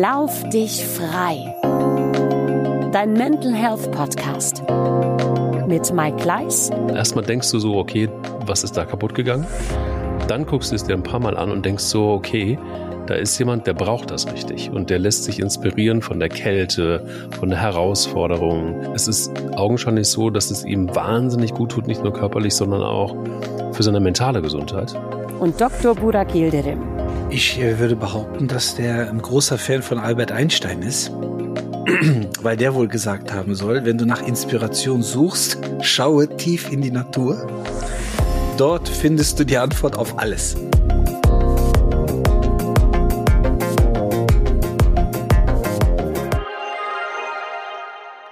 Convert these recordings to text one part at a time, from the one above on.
Lauf dich frei. Dein Mental Health Podcast mit Mike Gleis. Erstmal denkst du so, okay, was ist da kaputt gegangen? Dann guckst du es dir ein paar Mal an und denkst so, okay, da ist jemand, der braucht das richtig und der lässt sich inspirieren von der Kälte, von der Herausforderung. Es ist augenscheinlich so, dass es ihm wahnsinnig gut tut, nicht nur körperlich, sondern auch für seine mentale Gesundheit. Und Dr. Burak Yildirim. Ich äh, würde behaupten, dass der ein großer Fan von Albert Einstein ist, weil der wohl gesagt haben soll, wenn du nach Inspiration suchst, schaue tief in die Natur. Dort findest du die Antwort auf alles.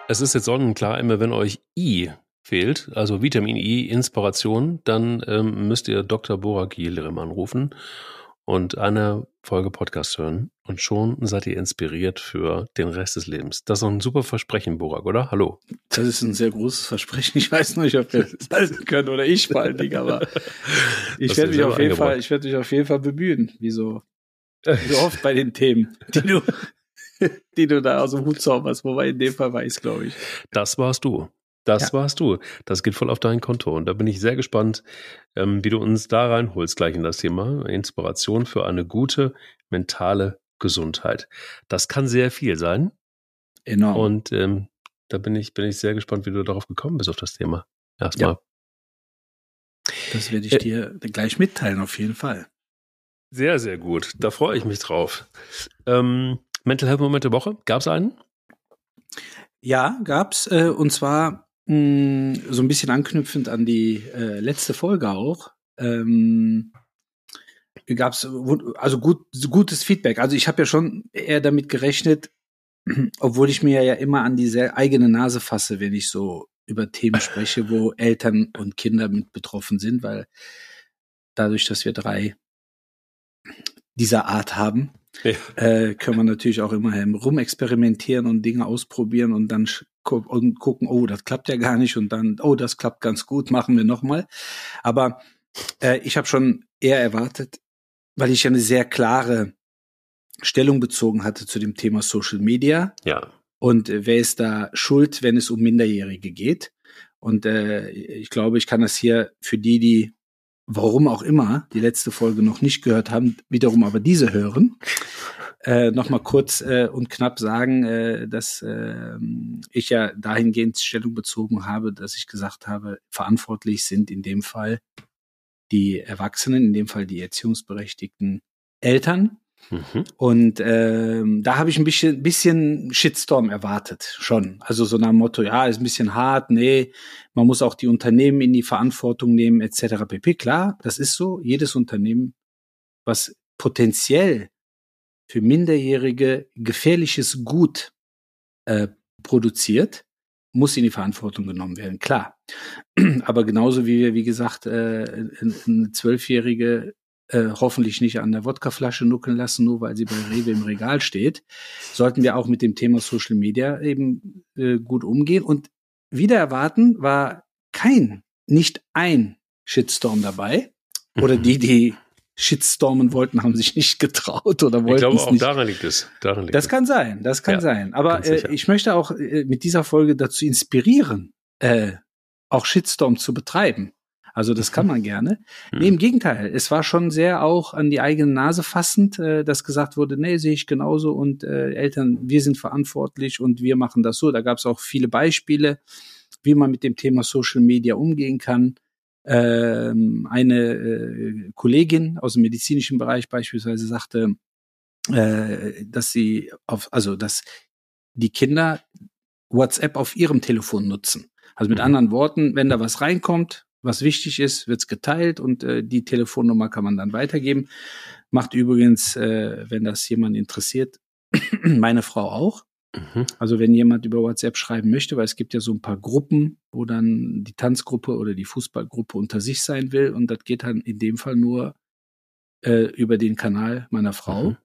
Es ist jetzt sonnenklar, immer wenn euch I fehlt, also Vitamin I, Inspiration, dann ähm, müsst ihr Dr. Borak Yildirim anrufen und eine Folge Podcast hören und schon seid ihr inspiriert für den Rest des Lebens. Das ist ein super Versprechen, Borak, oder? Hallo. Das ist ein sehr großes Versprechen. Ich weiß nicht, ob wir das halten können oder ich vor allen Dingen, aber ich werde mich auf jeden Fall, ich werde mich auf jeden Fall bemühen, wie so, wie oft bei den Themen, die du die du da aus dem Hut zauberst, wobei in dem Fall weiß, glaube ich. Das warst du. Das ja. warst du. Das geht voll auf dein Konto. Und da bin ich sehr gespannt, ähm, wie du uns da reinholst, gleich in das Thema Inspiration für eine gute mentale Gesundheit. Das kann sehr viel sein. Enorm. Und ähm, da bin ich, bin ich sehr gespannt, wie du darauf gekommen bist, auf das Thema. Erstmal. Ja. Das werde ich äh, dir gleich mitteilen, auf jeden Fall. Sehr, sehr gut. Da freue ich mich drauf. Ähm, Mental Health Moment der Woche, gab es einen? Ja, gab's. Äh, und zwar mm, so ein bisschen anknüpfend an die äh, letzte Folge auch. Ähm, gab es also gut, gutes Feedback. Also ich habe ja schon eher damit gerechnet, obwohl ich mir ja immer an diese eigene Nase fasse, wenn ich so über Themen spreche, wo Eltern und Kinder mit betroffen sind, weil dadurch, dass wir drei dieser Art haben, ja. äh, können wir natürlich auch immer rumexperimentieren und Dinge ausprobieren und dann gu und gucken, oh, das klappt ja gar nicht und dann, oh, das klappt ganz gut, machen wir nochmal. Aber äh, ich habe schon eher erwartet, weil ich ja eine sehr klare Stellung bezogen hatte zu dem Thema Social Media. Ja. Und äh, wer ist da schuld, wenn es um Minderjährige geht? Und äh, ich glaube, ich kann das hier für die, die warum auch immer, die letzte Folge noch nicht gehört haben, wiederum aber diese hören, äh, nochmal kurz äh, und knapp sagen, äh, dass äh, ich ja dahingehend Stellung bezogen habe, dass ich gesagt habe, verantwortlich sind in dem Fall die Erwachsenen, in dem Fall die erziehungsberechtigten Eltern, Mhm. Und ähm, da habe ich ein bisschen, bisschen Shitstorm erwartet, schon. Also so nach dem Motto, ja, ist ein bisschen hart, nee, man muss auch die Unternehmen in die Verantwortung nehmen, etc. pp. Klar, das ist so. Jedes Unternehmen, was potenziell für Minderjährige gefährliches Gut äh, produziert, muss in die Verantwortung genommen werden, klar. Aber genauso wie wir, wie gesagt, äh, eine zwölfjährige äh, hoffentlich nicht an der Wodkaflasche nuckeln lassen, nur weil sie bei Rewe im Regal steht, sollten wir auch mit dem Thema Social Media eben äh, gut umgehen. Und wieder erwarten war kein, nicht ein Shitstorm dabei. Oder mhm. die, die Shitstormen wollten, haben sich nicht getraut oder wollten. Ich glaube, auch nicht. daran liegt es. Daran liegt das es. kann sein, das kann ja, sein. Aber äh, ich möchte auch äh, mit dieser Folge dazu inspirieren, äh, auch Shitstorm zu betreiben. Also das kann man gerne. Mhm. Nee, im Gegenteil. Es war schon sehr auch an die eigene Nase fassend, äh, dass gesagt wurde, nee, sehe ich genauso und äh, Eltern, wir sind verantwortlich und wir machen das so. Da gab es auch viele Beispiele, wie man mit dem Thema Social Media umgehen kann. Ähm, eine äh, Kollegin aus dem medizinischen Bereich beispielsweise sagte, äh, dass sie auf, also dass die Kinder WhatsApp auf ihrem Telefon nutzen. Also mit mhm. anderen Worten, wenn da was reinkommt, was wichtig ist, wird's geteilt und äh, die Telefonnummer kann man dann weitergeben. Macht übrigens, äh, wenn das jemand interessiert, meine Frau auch. Mhm. Also wenn jemand über WhatsApp schreiben möchte, weil es gibt ja so ein paar Gruppen, wo dann die Tanzgruppe oder die Fußballgruppe unter sich sein will und das geht dann in dem Fall nur äh, über den Kanal meiner Frau. Mhm.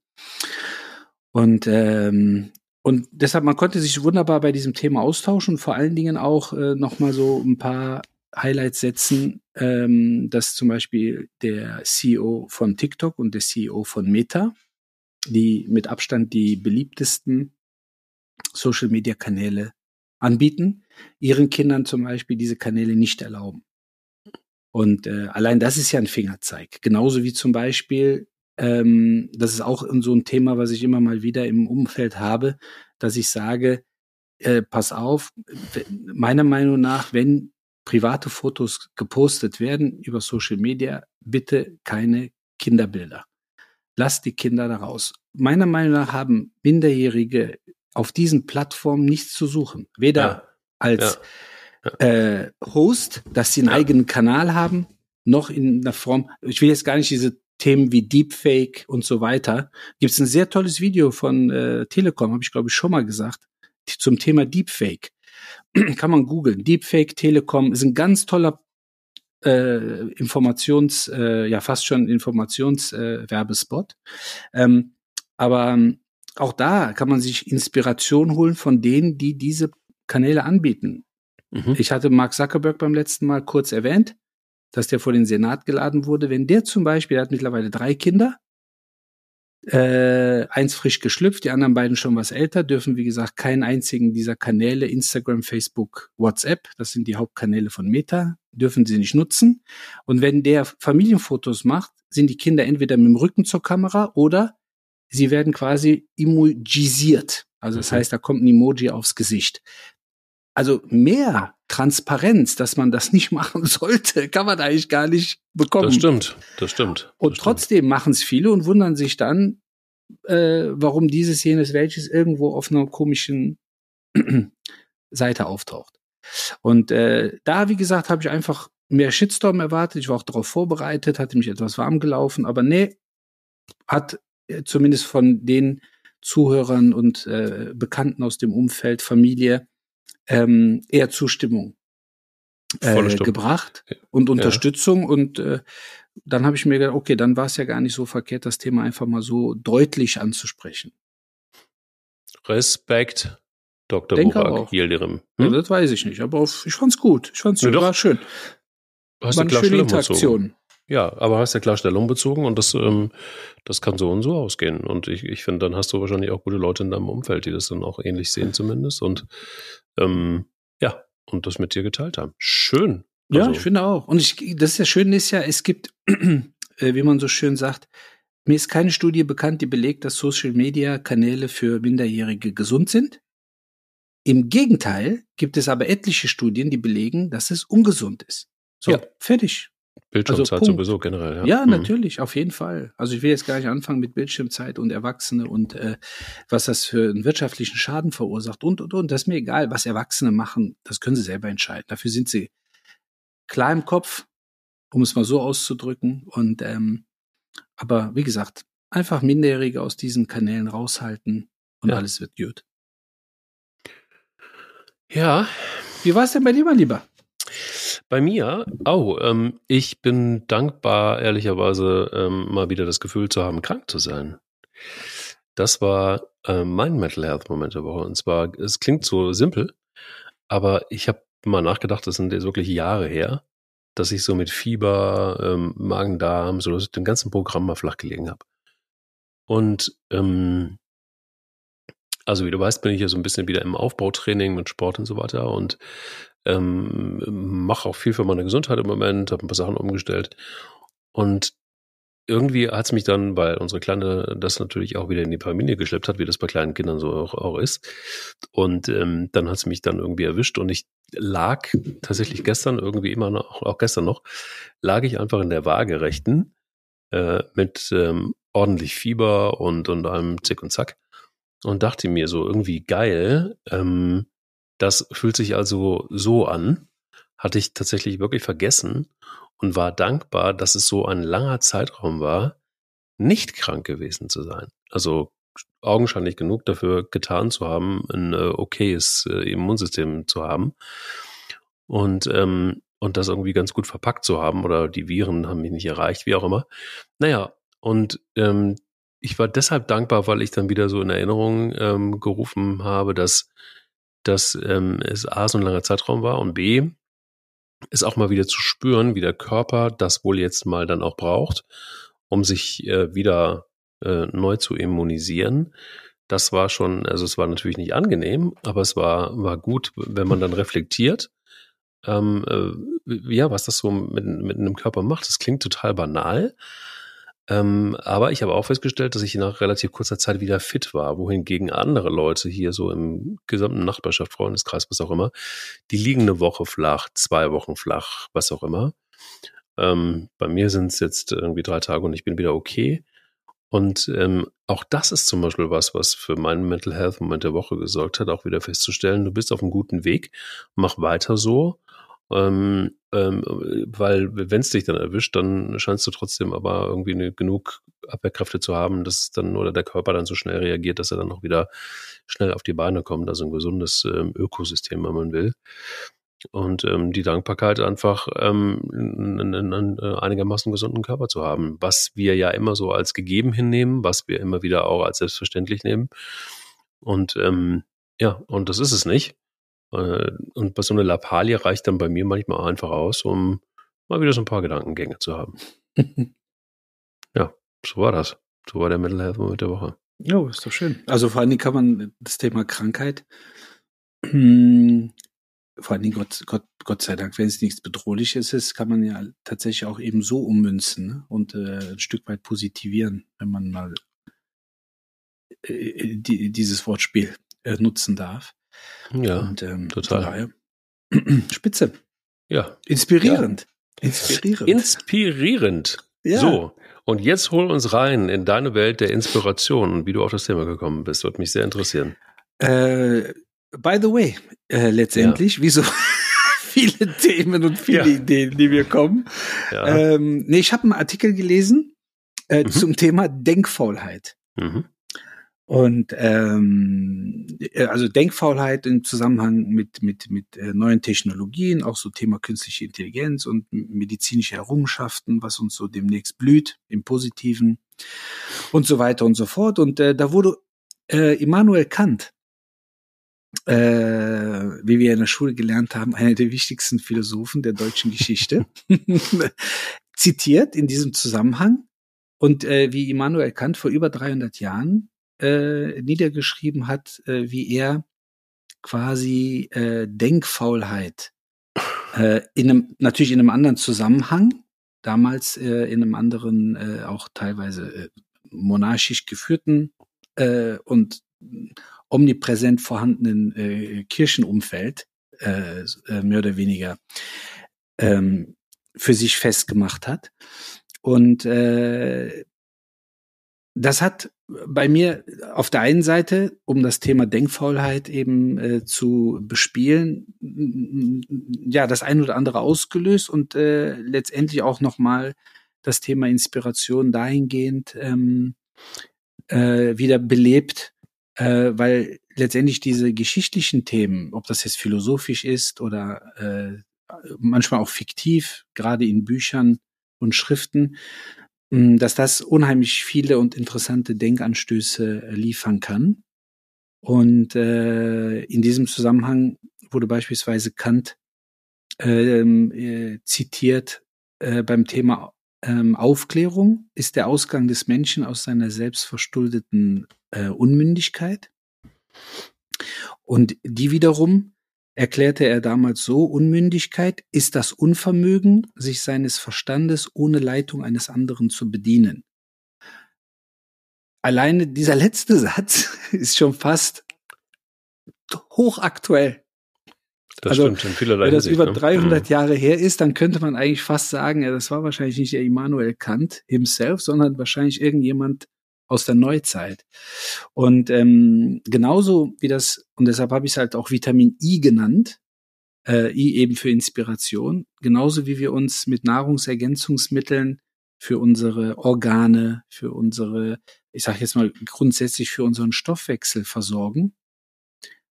Und ähm, und deshalb, man konnte sich wunderbar bei diesem Thema austauschen und vor allen Dingen auch äh, nochmal so ein paar Highlights setzen, ähm, dass zum Beispiel der CEO von TikTok und der CEO von Meta die mit Abstand die beliebtesten Social-Media-Kanäle anbieten, ihren Kindern zum Beispiel diese Kanäle nicht erlauben. Und äh, allein das ist ja ein Fingerzeig. Genauso wie zum Beispiel, ähm, das ist auch so ein Thema, was ich immer mal wieder im Umfeld habe, dass ich sage, äh, pass auf, meiner Meinung nach, wenn private Fotos gepostet werden über Social Media, bitte keine Kinderbilder. Lasst die Kinder da raus. Meiner Meinung nach haben Minderjährige auf diesen Plattformen nichts zu suchen. Weder ja. als ja. Ja. Äh, Host, dass sie einen eigenen Kanal haben, noch in einer Form, ich will jetzt gar nicht diese Themen wie Deepfake und so weiter. Gibt es ein sehr tolles Video von äh, Telekom, habe ich glaube ich schon mal gesagt, zum Thema Deepfake. Kann man googeln. Deepfake Telekom ist ein ganz toller äh, Informations, äh, ja fast schon Informationswerbespot. Äh, ähm, aber ähm, auch da kann man sich Inspiration holen von denen, die diese Kanäle anbieten. Mhm. Ich hatte Mark Zuckerberg beim letzten Mal kurz erwähnt, dass der vor den Senat geladen wurde. Wenn der zum Beispiel, der hat mittlerweile drei Kinder, äh, eins frisch geschlüpft, die anderen beiden schon was älter, dürfen, wie gesagt, keinen einzigen dieser Kanäle, Instagram, Facebook, WhatsApp, das sind die Hauptkanäle von Meta, dürfen sie nicht nutzen. Und wenn der Familienfotos macht, sind die Kinder entweder mit dem Rücken zur Kamera oder sie werden quasi emojisiert. Also das mhm. heißt, da kommt ein Emoji aufs Gesicht. Also mehr Transparenz, dass man das nicht machen sollte, kann man eigentlich gar nicht bekommen. Das stimmt, das stimmt. Das und trotzdem machen es viele und wundern sich dann, äh, warum dieses, jenes, welches irgendwo auf einer komischen Seite auftaucht. Und äh, da, wie gesagt, habe ich einfach mehr Shitstorm erwartet. Ich war auch darauf vorbereitet, hatte mich etwas warm gelaufen, aber nee, hat äh, zumindest von den Zuhörern und äh, Bekannten aus dem Umfeld, Familie, ähm, eher Zustimmung äh, gebracht und Unterstützung. Ja. Und äh, dann habe ich mir gedacht, okay, dann war es ja gar nicht so verkehrt, das Thema einfach mal so deutlich anzusprechen. Respekt, Dr. Denke Burak Yildirim. Hm? Ja, das weiß ich nicht, aber auf, ich fand's gut. Ich fand's ja, war schön. Hast war eine schöne Interaktion. Ja, aber hast ja klar Stellung bezogen und das, ähm, das kann so und so ausgehen. Und ich, ich finde, dann hast du wahrscheinlich auch gute Leute in deinem Umfeld, die das dann auch ähnlich sehen zumindest. Und ähm, ja, und das mit dir geteilt haben. Schön. Also. Ja, ich finde auch. Und ich, das ist ja schön ist ja, es gibt, äh, wie man so schön sagt, mir ist keine Studie bekannt, die belegt, dass Social Media Kanäle für Minderjährige gesund sind. Im Gegenteil gibt es aber etliche Studien, die belegen, dass es ungesund ist. So, ja. fertig. Bildschirmzeit also sowieso generell, ja. Ja, mhm. natürlich, auf jeden Fall. Also ich will jetzt gar nicht anfangen mit Bildschirmzeit und Erwachsene und äh, was das für einen wirtschaftlichen Schaden verursacht und und und. Das ist mir egal, was Erwachsene machen, das können sie selber entscheiden. Dafür sind sie klar im Kopf, um es mal so auszudrücken. Und ähm, aber wie gesagt, einfach Minderjährige aus diesen Kanälen raushalten und ja. alles wird gut. Ja. Wie war es denn bei dir, mein Lieber? Bei mir, oh, ähm, ich bin dankbar, ehrlicherweise, ähm, mal wieder das Gefühl zu haben, krank zu sein. Das war äh, mein Mental Health Moment der Woche. Und zwar, es klingt so simpel, aber ich habe mal nachgedacht, das sind jetzt wirklich Jahre her, dass ich so mit Fieber, ähm, Magen-Darm, so dem ganzen Programm mal flach gelegen habe. Und ähm, also wie du weißt, bin ich ja so ein bisschen wieder im Aufbautraining mit Sport und so weiter und ähm, mache auch viel für meine Gesundheit im Moment, habe ein paar Sachen umgestellt. Und irgendwie hat es mich dann, weil unsere Kleine das natürlich auch wieder in die Familie geschleppt hat, wie das bei kleinen Kindern so auch, auch ist. Und ähm, dann hat es mich dann irgendwie erwischt und ich lag tatsächlich gestern irgendwie immer noch, auch gestern noch, lag ich einfach in der Waagerechten äh, mit ähm, ordentlich Fieber und, und allem Zick und Zack und dachte mir so irgendwie geil, ähm, das fühlt sich also so an, hatte ich tatsächlich wirklich vergessen und war dankbar, dass es so ein langer Zeitraum war, nicht krank gewesen zu sein. Also augenscheinlich genug dafür getan zu haben, ein äh, okayes äh, Immunsystem zu haben und ähm, und das irgendwie ganz gut verpackt zu haben oder die Viren haben mich nicht erreicht, wie auch immer. Naja, und ähm, ich war deshalb dankbar, weil ich dann wieder so in Erinnerung ähm, gerufen habe, dass dass ähm, es A, so ein langer Zeitraum war und B, es auch mal wieder zu spüren, wie der Körper das wohl jetzt mal dann auch braucht, um sich äh, wieder äh, neu zu immunisieren. Das war schon, also es war natürlich nicht angenehm, aber es war, war gut, wenn man dann reflektiert, ähm, äh, ja, was das so mit, mit einem Körper macht. Das klingt total banal. Ähm, aber ich habe auch festgestellt, dass ich nach relativ kurzer Zeit wieder fit war, wohingegen andere Leute hier so im gesamten Nachbarschaft, Freundeskreis, was auch immer, die liegen eine Woche flach, zwei Wochen flach, was auch immer. Ähm, bei mir sind es jetzt irgendwie drei Tage und ich bin wieder okay. Und ähm, auch das ist zum Beispiel was, was für meinen Mental Health Moment der Woche gesorgt hat, auch wieder festzustellen, du bist auf einem guten Weg, mach weiter so. Ähm, ähm, weil wenn es dich dann erwischt, dann scheinst du trotzdem aber irgendwie eine, genug Abwehrkräfte zu haben, dass dann oder der Körper dann so schnell reagiert, dass er dann auch wieder schnell auf die Beine kommt. Also ein gesundes ähm, Ökosystem, wenn man will. Und ähm, die Dankbarkeit einfach ähm, einen, einen äh, einigermaßen gesunden Körper zu haben, was wir ja immer so als gegeben hinnehmen, was wir immer wieder auch als selbstverständlich nehmen. Und ähm, ja, und das ist es nicht. Äh, und bei so einer Lappalie reicht dann bei mir manchmal einfach aus, um mal wieder so ein paar Gedankengänge zu haben. ja, so war das. So war der Mental Health Moment der Woche. Ja, ist doch schön. Also vor allen Dingen kann man das Thema Krankheit vor allen Dingen Gott, Gott, Gott sei Dank, wenn es nichts Bedrohliches ist, kann man ja tatsächlich auch eben so ummünzen ne? und äh, ein Stück weit positivieren, wenn man mal äh, die, dieses Wortspiel äh, nutzen darf. Ja, und, ähm, total. Spitze. Ja. Inspirierend. Ja. Inspirierend. Inspirierend. Ja. So. Und jetzt hol uns rein in deine Welt der Inspiration und wie du auf das Thema gekommen bist. Würde mich sehr interessieren. Äh, by the way, äh, letztendlich, ja. wie so viele Themen und viele ja. Ideen, die mir kommen. Ja. Ähm, nee, ich habe einen Artikel gelesen äh, mhm. zum Thema Denkfaulheit. Mhm. Und ähm, äh, also Denkfaulheit im Zusammenhang mit mit mit äh, neuen Technologien, auch so Thema künstliche Intelligenz und medizinische Errungenschaften, was uns so demnächst blüht im Positiven und so weiter und so fort. Und äh, da wurde äh, Immanuel Kant äh, wie wir in der Schule gelernt haben, einer der wichtigsten Philosophen der deutschen Geschichte, zitiert in diesem Zusammenhang. Und äh, wie Immanuel Kant vor über 300 Jahren äh, niedergeschrieben hat, äh, wie er quasi äh, Denkfaulheit äh, in einem, natürlich in einem anderen Zusammenhang, damals äh, in einem anderen, äh, auch teilweise äh, monarchisch geführten äh, und omnipräsent vorhandenen äh, Kirchenumfeld äh, äh, mehr oder weniger ähm, für sich festgemacht hat. Und äh, das hat bei mir auf der einen Seite, um das Thema Denkfaulheit eben äh, zu bespielen, ja, das ein oder andere ausgelöst und äh, letztendlich auch nochmal das Thema Inspiration dahingehend ähm, äh, wieder belebt, äh, weil letztendlich diese geschichtlichen Themen, ob das jetzt philosophisch ist oder äh, manchmal auch fiktiv, gerade in Büchern und Schriften, dass das unheimlich viele und interessante Denkanstöße liefern kann. Und äh, in diesem Zusammenhang wurde beispielsweise Kant ähm, äh, zitiert äh, beim Thema ähm, Aufklärung ist der Ausgang des Menschen aus seiner selbstverschuldeten äh, Unmündigkeit. Und die wiederum erklärte er damals so, Unmündigkeit ist das Unvermögen, sich seines Verstandes ohne Leitung eines anderen zu bedienen. Alleine dieser letzte Satz ist schon fast hochaktuell. Das also, stimmt, in vielerlei Wenn das Hinsicht, über 300 ne? Mhm. Jahre her ist, dann könnte man eigentlich fast sagen, ja, das war wahrscheinlich nicht der Immanuel Kant himself, sondern wahrscheinlich irgendjemand aus der Neuzeit. Und ähm, genauso wie das, und deshalb habe ich es halt auch Vitamin I genannt, äh, I eben für Inspiration, genauso wie wir uns mit Nahrungsergänzungsmitteln für unsere Organe, für unsere, ich sage jetzt mal grundsätzlich für unseren Stoffwechsel versorgen,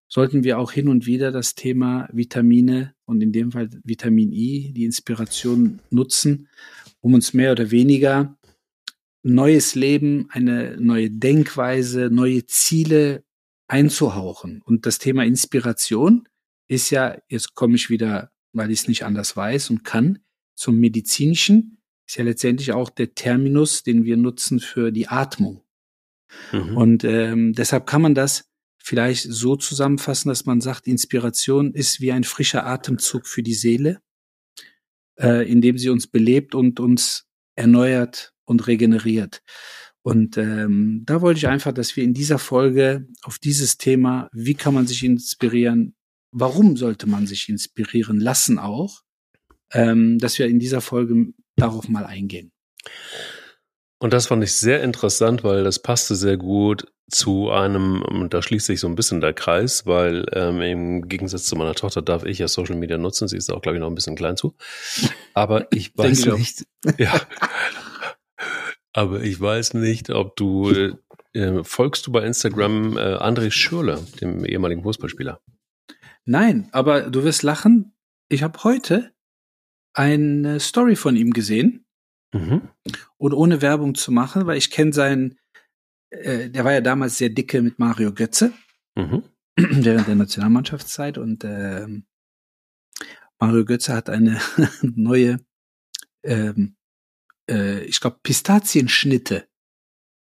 sollten wir auch hin und wieder das Thema Vitamine und in dem Fall Vitamin I, die Inspiration nutzen, um uns mehr oder weniger neues Leben, eine neue Denkweise, neue Ziele einzuhauchen. Und das Thema Inspiration ist ja, jetzt komme ich wieder, weil ich es nicht anders weiß und kann, zum medizinischen, ist ja letztendlich auch der Terminus, den wir nutzen für die Atmung. Mhm. Und ähm, deshalb kann man das vielleicht so zusammenfassen, dass man sagt, Inspiration ist wie ein frischer Atemzug für die Seele, äh, indem sie uns belebt und uns erneuert und regeneriert. Und ähm, da wollte ich einfach, dass wir in dieser Folge auf dieses Thema, wie kann man sich inspirieren, warum sollte man sich inspirieren lassen auch, ähm, dass wir in dieser Folge darauf mal eingehen. Und das fand ich sehr interessant, weil das passte sehr gut zu einem, und da schließt sich so ein bisschen der Kreis, weil ähm, im Gegensatz zu meiner Tochter darf ich ja Social Media nutzen. Sie ist auch, glaube ich, noch ein bisschen klein zu. Aber ich weiß nicht, ja, aber ich weiß nicht, ob du äh, folgst du bei Instagram äh, André Schürle, dem ehemaligen Fußballspieler. Nein, aber du wirst lachen. Ich habe heute eine Story von ihm gesehen Mhm. Und ohne Werbung zu machen, weil ich kenne seinen, äh, der war ja damals sehr dicke mit Mario Götze mhm. während der Nationalmannschaftszeit und äh, Mario Götze hat eine neue, ähm, äh, ich glaube, Pistazienschnitte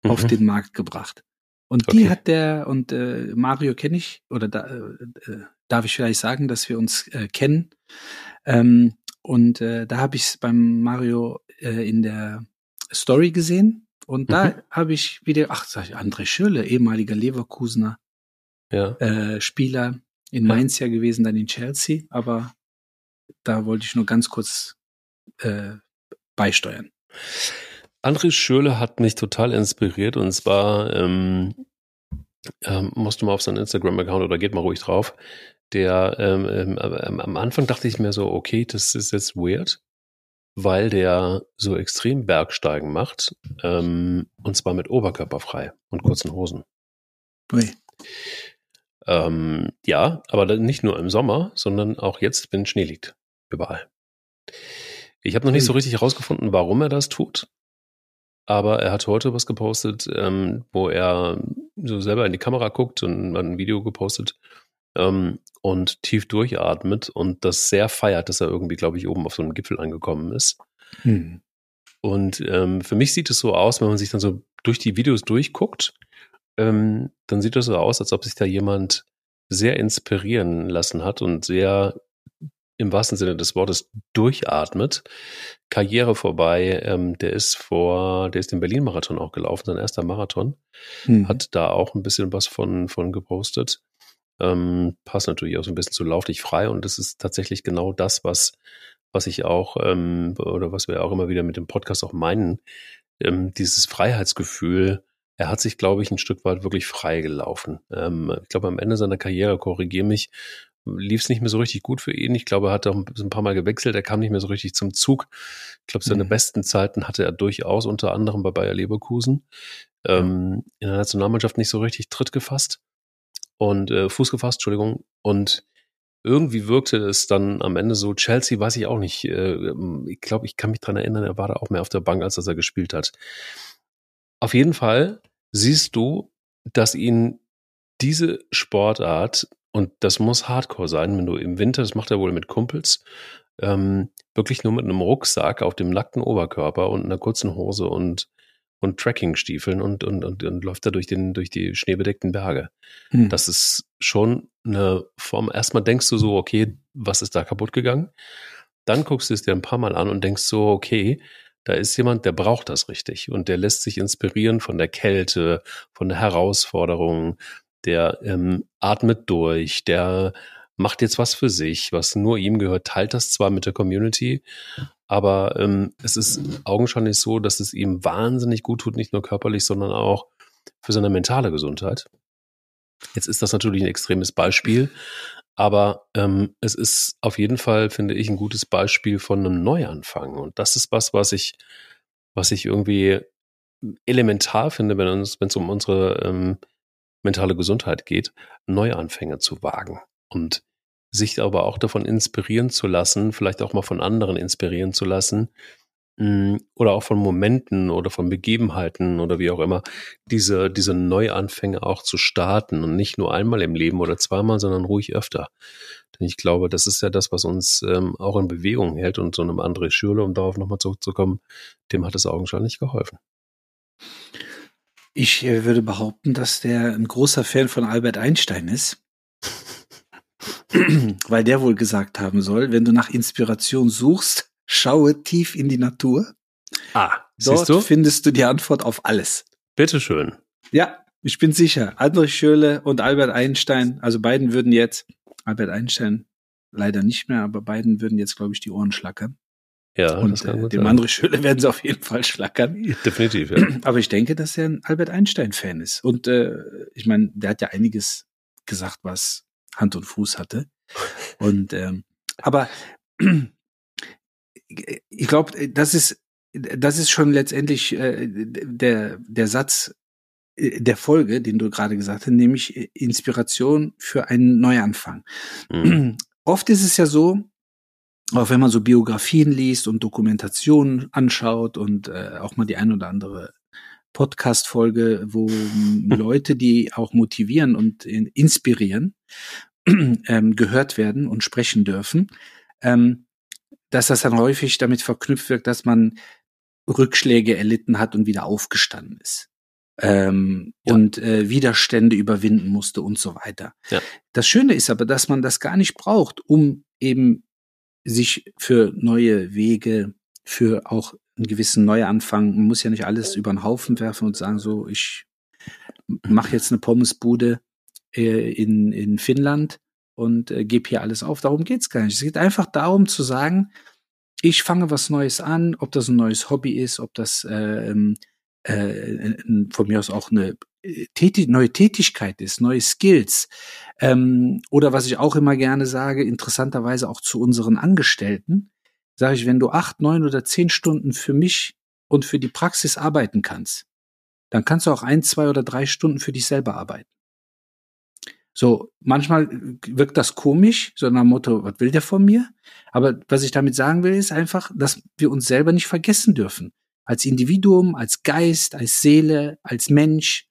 mhm. auf den Markt gebracht. Und okay. die hat der, und äh, Mario kenne ich, oder da, äh, äh, darf ich vielleicht sagen, dass wir uns äh, kennen. Ähm, und äh, da habe ich es beim Mario äh, in der Story gesehen. Und mhm. da habe ich wieder, ach, sag ich, André Schürle, ehemaliger Leverkusener ja. äh, Spieler in Mainz ja. ja gewesen, dann in Chelsea. Aber da wollte ich nur ganz kurz äh, beisteuern. André Schürle hat mich total inspiriert und zwar ähm, ähm, musst du mal auf seinen Instagram-Account oder geht mal ruhig drauf. Der ähm, ähm, am Anfang dachte ich mir so, okay, das ist jetzt weird, weil der so extrem Bergsteigen macht, ähm, und zwar mit Oberkörper frei und kurzen Hosen. Ui. Ähm, ja, aber nicht nur im Sommer, sondern auch jetzt, wenn Schnee liegt. Überall. Ich habe noch nicht so richtig herausgefunden, warum er das tut. Aber er hat heute was gepostet, ähm, wo er so selber in die Kamera guckt und ein Video gepostet, ähm, und tief durchatmet und das sehr feiert, dass er irgendwie, glaube ich, oben auf so einem Gipfel angekommen ist. Hm. Und ähm, für mich sieht es so aus, wenn man sich dann so durch die Videos durchguckt, ähm, dann sieht es so aus, als ob sich da jemand sehr inspirieren lassen hat und sehr im wahrsten Sinne des Wortes durchatmet. Karriere vorbei, ähm, der ist vor, der ist den Berlin-Marathon auch gelaufen, sein erster Marathon, mhm. hat da auch ein bisschen was von, von gepostet. Ähm, passt natürlich auch so ein bisschen zu Lauf dich frei und das ist tatsächlich genau das, was, was ich auch, ähm, oder was wir auch immer wieder mit dem Podcast auch meinen, ähm, dieses Freiheitsgefühl, er hat sich, glaube ich, ein Stück weit wirklich frei gelaufen. Ähm, ich glaube, am Ende seiner Karriere, korrigiere mich, lief es nicht mehr so richtig gut für ihn. Ich glaube, er hat auch ein paar Mal gewechselt, er kam nicht mehr so richtig zum Zug. Ich glaube, seine mhm. besten Zeiten hatte er durchaus unter anderem bei Bayer Leverkusen. Ähm, in der Nationalmannschaft nicht so richtig Tritt gefasst und äh, Fuß gefasst, Entschuldigung. Und irgendwie wirkte es dann am Ende so, Chelsea weiß ich auch nicht. Äh, ich glaube, ich kann mich dran erinnern, er war da auch mehr auf der Bank, als dass er gespielt hat. Auf jeden Fall siehst du, dass ihn diese Sportart, und das muss Hardcore sein, wenn du im Winter, das macht er wohl mit Kumpels, ähm, wirklich nur mit einem Rucksack auf dem nackten Oberkörper und einer kurzen Hose und und Trekkingstiefeln und, und, und, und läuft da durch, den, durch die schneebedeckten Berge. Hm. Das ist schon eine Form. Erstmal denkst du so, okay, was ist da kaputt gegangen? Dann guckst du es dir ein paar Mal an und denkst so, okay, da ist jemand, der braucht das richtig und der lässt sich inspirieren von der Kälte, von der Herausforderung, der ähm, atmet durch, der macht jetzt was für sich, was nur ihm gehört, teilt das zwar mit der Community, aber ähm, es ist augenscheinlich so, dass es ihm wahnsinnig gut tut, nicht nur körperlich, sondern auch für seine mentale Gesundheit. Jetzt ist das natürlich ein extremes Beispiel, aber ähm, es ist auf jeden Fall, finde ich, ein gutes Beispiel von einem Neuanfang. Und das ist was, was ich, was ich irgendwie elementar finde, wenn es um unsere ähm, mentale Gesundheit geht, Neuanfänge zu wagen. Und sich aber auch davon inspirieren zu lassen, vielleicht auch mal von anderen inspirieren zu lassen mm, oder auch von Momenten oder von Begebenheiten oder wie auch immer, diese, diese Neuanfänge auch zu starten und nicht nur einmal im Leben oder zweimal, sondern ruhig öfter. Denn ich glaube, das ist ja das, was uns ähm, auch in Bewegung hält und so einem André Schürle, um darauf nochmal zurückzukommen, dem hat es augenscheinlich geholfen. Ich äh, würde behaupten, dass der ein großer Fan von Albert Einstein ist. Weil der wohl gesagt haben soll, wenn du nach Inspiration suchst, schaue tief in die Natur. Ah, Dort du? findest du die Antwort auf alles. Bitteschön. Ja, ich bin sicher. Albrecht Schöle und Albert Einstein, also beiden würden jetzt, Albert Einstein leider nicht mehr, aber beiden würden jetzt, glaube ich, die Ohren schlackern. Ja, und äh, dem. André Schöle werden sie auf jeden Fall schlackern. Definitiv, ja. Aber ich denke, dass er ein Albert Einstein-Fan ist. Und äh, ich meine, der hat ja einiges gesagt, was Hand und Fuß hatte. Und ähm, aber ich glaube, das ist das ist schon letztendlich äh, der der Satz äh, der Folge, den du gerade gesagt hast, nämlich Inspiration für einen Neuanfang. Mhm. Oft ist es ja so, auch wenn man so Biografien liest und Dokumentationen anschaut und äh, auch mal die ein oder andere Podcast-Folge, wo Leute, die auch motivieren und in, inspirieren, ähm, gehört werden und sprechen dürfen, ähm, dass das dann häufig damit verknüpft wird, dass man Rückschläge erlitten hat und wieder aufgestanden ist. Ähm, Ja. und äh, Widerstände überwinden musste und so weiter. Ja. Das Schöne ist aber, dass man das gar nicht braucht, um eben sich für neue Wege, für auch einen gewissen Neuanfang, man muss ja nicht alles über den Haufen werfen und sagen, so, ich mache jetzt eine Pommesbude äh, in, in Finnland und äh, gebe hier alles auf. Darum geht's gar nicht. Es geht einfach darum zu sagen, ich fange was Neues an, ob das ein neues Hobby ist, ob das ähm, äh, von mir aus auch eine äh, Tätig neue Tätigkeit ist, neue Skills. Ähm, oder was ich auch immer gerne sage, interessanterweise auch zu unseren Angestellten, sage ich, wenn du acht, neun oder zehn Stunden für mich und für die Praxis arbeiten kannst, dann kannst du auch ein, zwei oder drei Stunden für dich selber arbeiten. So, manchmal wirkt das komisch, so nach dem Motto, was will der von mir? Aber was ich damit sagen will, ist einfach, dass wir uns selber nicht vergessen dürfen. Als Individuum, als Geist, als Seele, als Mensch,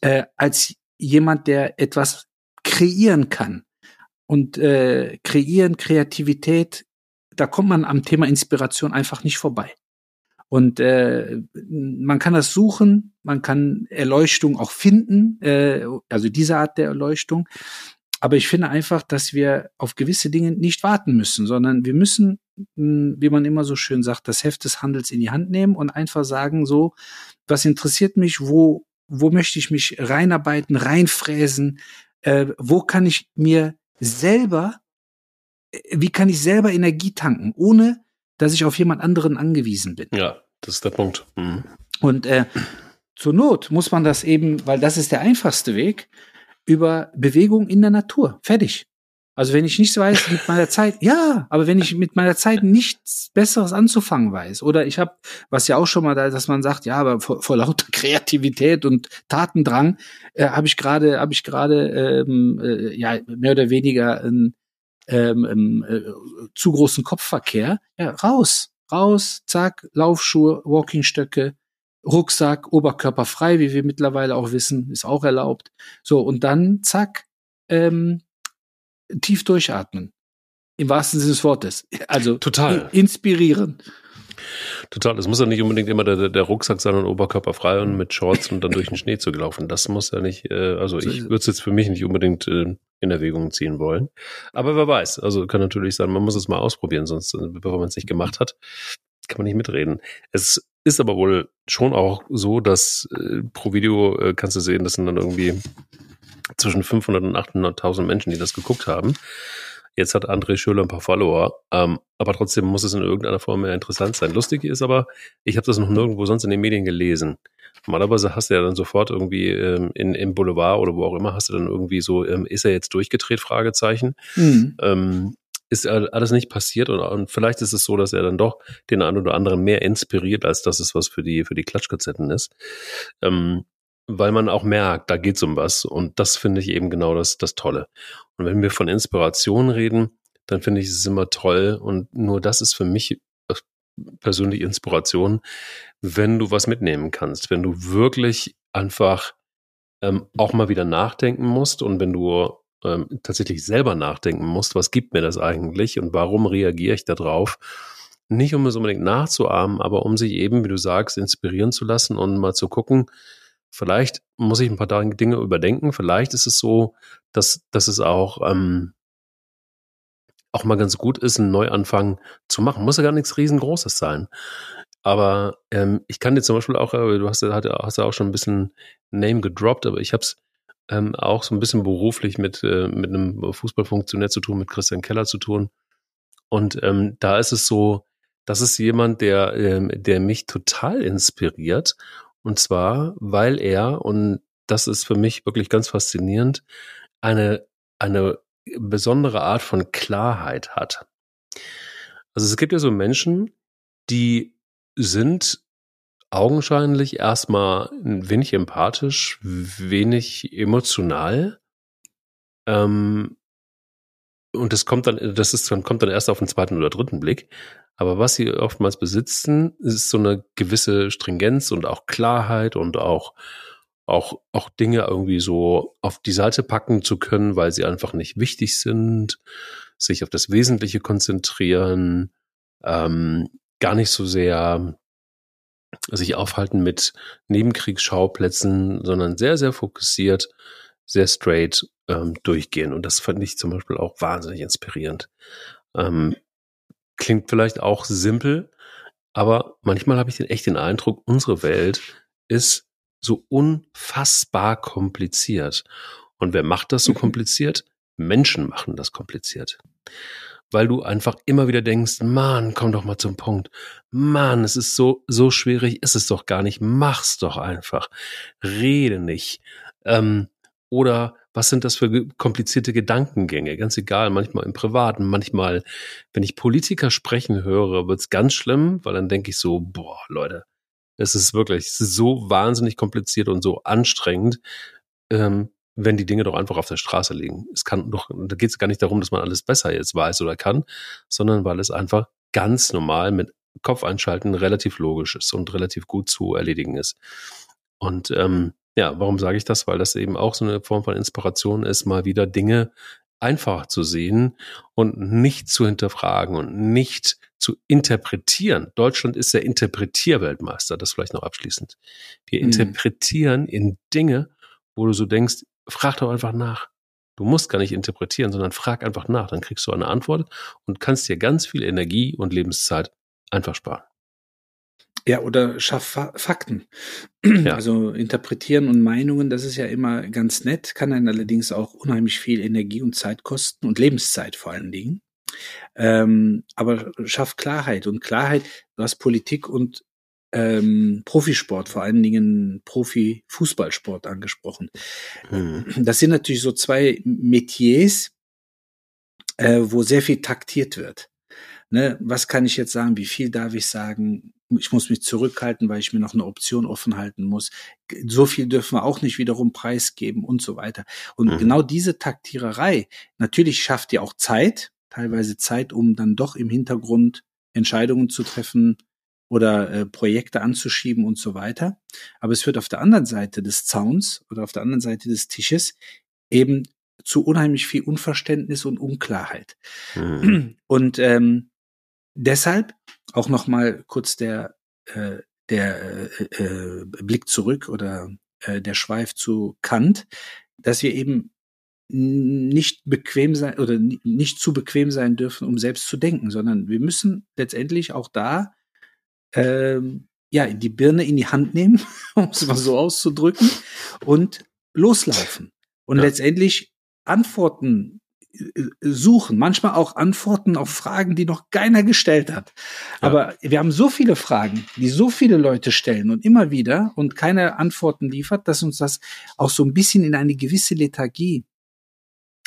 äh, als jemand, der etwas kreieren kann. Und äh, kreieren, Kreativität, da kommt man am Thema Inspiration einfach nicht vorbei. Und äh, man kann das suchen, man kann Erleuchtung auch finden, äh, also diese Art der Erleuchtung. Aber ich finde einfach, dass wir auf gewisse Dinge nicht warten müssen, sondern wir müssen, mh, wie man immer so schön sagt, das Heft des Handels in die Hand nehmen und einfach sagen, so, was interessiert mich, wo, wo möchte ich mich reinarbeiten, reinfräsen, äh, wo kann ich mir selber, äh, wie kann ich selber Energie tanken, ohne dass ich auf jemand anderen angewiesen bin. Ja, das ist der Punkt. Mhm. Und äh, zur Not muss man das eben, weil das ist der einfachste Weg, über Bewegung in der Natur. Fertig. Also wenn ich nichts weiß mit meiner Zeit, ja, aber wenn ich mit meiner Zeit nichts Besseres anzufangen weiß, oder ich habe, was ja auch schon mal da, dass man sagt, ja, aber vor, vor lauter Kreativität und Tatendrang äh, habe ich gerade, habe ich gerade ähm, äh, ja mehr oder weniger einen ähm, äh, zu großen Kopfverkehr. Ja, raus, raus, zack, Laufschuhe, Walkingstöcke, Rucksack, Oberkörper frei, wie wir mittlerweile auch wissen, ist auch erlaubt. So, und dann, zack, ähm, tief durchatmen. Im wahrsten Sinne des Wortes. Also Total. inspirieren. Total. Es muss ja nicht unbedingt immer der, der Rucksack sein und Oberkörper frei und mit Shorts und dann durch den Schnee zu gelaufen. Das muss ja nicht, äh, also So ich würde es jetzt für mich nicht unbedingt äh, in Erwägung ziehen wollen. Aber wer weiß, also kann natürlich sein, man muss es mal ausprobieren, sonst, äh, bevor man es nicht gemacht hat, kann man nicht mitreden. Es ist aber wohl schon auch so, dass äh, pro Video äh, kannst du sehen, das sind dann irgendwie zwischen 500 und 800.000 Menschen, die das geguckt haben. Jetzt hat André Schöler ein paar Follower, ähm, aber trotzdem muss es in irgendeiner Form mehr interessant sein. Lustig ist aber, ich habe das noch nirgendwo sonst in den Medien gelesen. Normalerweise hast du ja dann sofort irgendwie ähm, in, im Boulevard oder wo auch immer, hast du dann irgendwie so, ähm, ist er jetzt durchgedreht, Fragezeichen. Mhm. Ähm, ist alles nicht passiert und, und vielleicht ist es so, dass er dann doch den einen oder anderen mehr inspiriert, als dass es was für die, für die Klatschkazetten ist. Weil man auch merkt, da geht's um was. Und das finde ich eben genau das, das Tolle. Und wenn wir von Inspiration reden, dann finde ich es immer toll. Und nur das ist für mich äh, persönlich Inspiration, wenn du was mitnehmen kannst, wenn du wirklich einfach ähm, auch mal wieder nachdenken musst und wenn du ähm, tatsächlich selber nachdenken musst, was gibt mir das eigentlich und warum reagiere ich darauf? Nicht um es unbedingt nachzuahmen, aber um sich eben, wie du sagst, inspirieren zu lassen und mal zu gucken, vielleicht muss ich ein paar Dinge überdenken. Vielleicht ist es so, dass, dass es auch, ähm, auch mal ganz gut ist, einen Neuanfang zu machen. Muss ja gar nichts riesengroßes sein. Aber ähm, ich kann dir zum Beispiel auch, äh, du hast, hast ja auch schon ein bisschen Name gedroppt, aber ich habe es ähm, auch so ein bisschen beruflich mit, äh, mit einem Fußballfunktionär zu tun, mit Christian Keller zu tun. Und ähm, da ist es so, das ist jemand, der, ähm, der mich total inspiriert. Und zwar, weil er, und das ist für mich wirklich ganz faszinierend, eine, eine besondere Art von Klarheit hat. Also es gibt ja so Menschen, die sind augenscheinlich erstmal wenig empathisch, wenig emotional. Ähm, und das kommt dann, das ist dann, kommt dann erst auf den zweiten oder dritten Blick. Aber was sie oftmals besitzen, ist so eine gewisse Stringenz und auch Klarheit und auch, auch, auch Dinge irgendwie so auf die Seite packen zu können, weil sie einfach nicht wichtig sind, sich auf das Wesentliche konzentrieren, ähm, gar nicht so sehr sich aufhalten mit Nebenkriegsschauplätzen, sondern sehr, sehr fokussiert, sehr straight ähm, durchgehen. Und das fand ich zum Beispiel auch wahnsinnig inspirierend. Ähm, klingt vielleicht auch simpel, aber manchmal habe ich den echt den Eindruck, unsere Welt ist so unfassbar kompliziert. Und wer macht das so mhm. kompliziert? Menschen machen das kompliziert weil du einfach immer wieder denkst, Mann, komm doch mal zum Punkt. Mann, es ist so, so schwierig, ist es doch gar nicht. Mach's doch einfach. Rede nicht. Ähm, oder was sind das für komplizierte Gedankengänge? Ganz egal, manchmal im Privaten, manchmal, wenn ich Politiker sprechen höre, wird's ganz schlimm, weil dann denke ich so, boah, Leute, es ist wirklich es ist so wahnsinnig kompliziert und so anstrengend. Ähm, wenn die Dinge doch einfach auf der Straße liegen. Es kann doch, da geht es gar nicht darum, dass man alles besser jetzt weiß oder kann, sondern weil es einfach ganz normal mit Kopf einschalten relativ logisch ist und relativ gut zu erledigen ist. Und ähm, ja, warum sage ich das? Weil das eben auch so eine Form von Inspiration ist, mal wieder Dinge einfach zu sehen und nicht zu hinterfragen und nicht zu interpretieren. Deutschland ist der Interpretierweltmeister, das vielleicht noch abschließend. Wir mhm. interpretieren in Dinge, wo du so denkst, frag doch einfach nach. Du musst gar nicht interpretieren, sondern frag einfach nach. Dann kriegst du eine Antwort und kannst dir ganz viel Energie und Lebenszeit einfach sparen. Ja, oder schaff Fakten. Ja. Also interpretieren und Meinungen, das ist ja immer ganz nett, kann einen allerdings auch unheimlich viel Energie und Zeit kosten und Lebenszeit vor allen Dingen. Ähm, aber schafft Klarheit und Klarheit, du hast Politik und ähm, Profisport, vor allen Dingen Profi-Fußballsport angesprochen. Mhm. Das sind natürlich so zwei Metiers, äh, wo sehr viel taktiert wird. Ne, was kann ich jetzt sagen? Wie viel darf ich sagen? Ich muss mich zurückhalten, weil ich mir noch eine Option offen halten muss. So viel dürfen wir auch nicht wiederum preisgeben und so weiter. Und mhm. genau diese Taktiererei, natürlich schafft ihr auch Zeit, teilweise Zeit, um dann doch im Hintergrund Entscheidungen zu treffen, oder äh, Projekte anzuschieben und so weiter. Aber es wird auf der anderen Seite des Zauns oder auf der anderen Seite des Tisches eben zu unheimlich viel Unverständnis und Unklarheit. Mhm. Und ähm, deshalb auch noch mal kurz der äh, der äh, äh, Blick zurück oder äh, der Schweif zu Kant, dass wir eben nicht bequem sein oder nicht zu bequem sein dürfen, um selbst zu denken, sondern wir müssen letztendlich auch da ähm, ja, die Birne in die Hand nehmen, um es mal so auszudrücken, und loslaufen. Und ja. letztendlich Antworten suchen, manchmal auch Antworten auf Fragen, die noch keiner gestellt hat. Ja. Aber wir haben so viele Fragen, die so viele Leute stellen und immer wieder und keine Antworten liefert, dass uns das auch so ein bisschen in eine gewisse Lethargie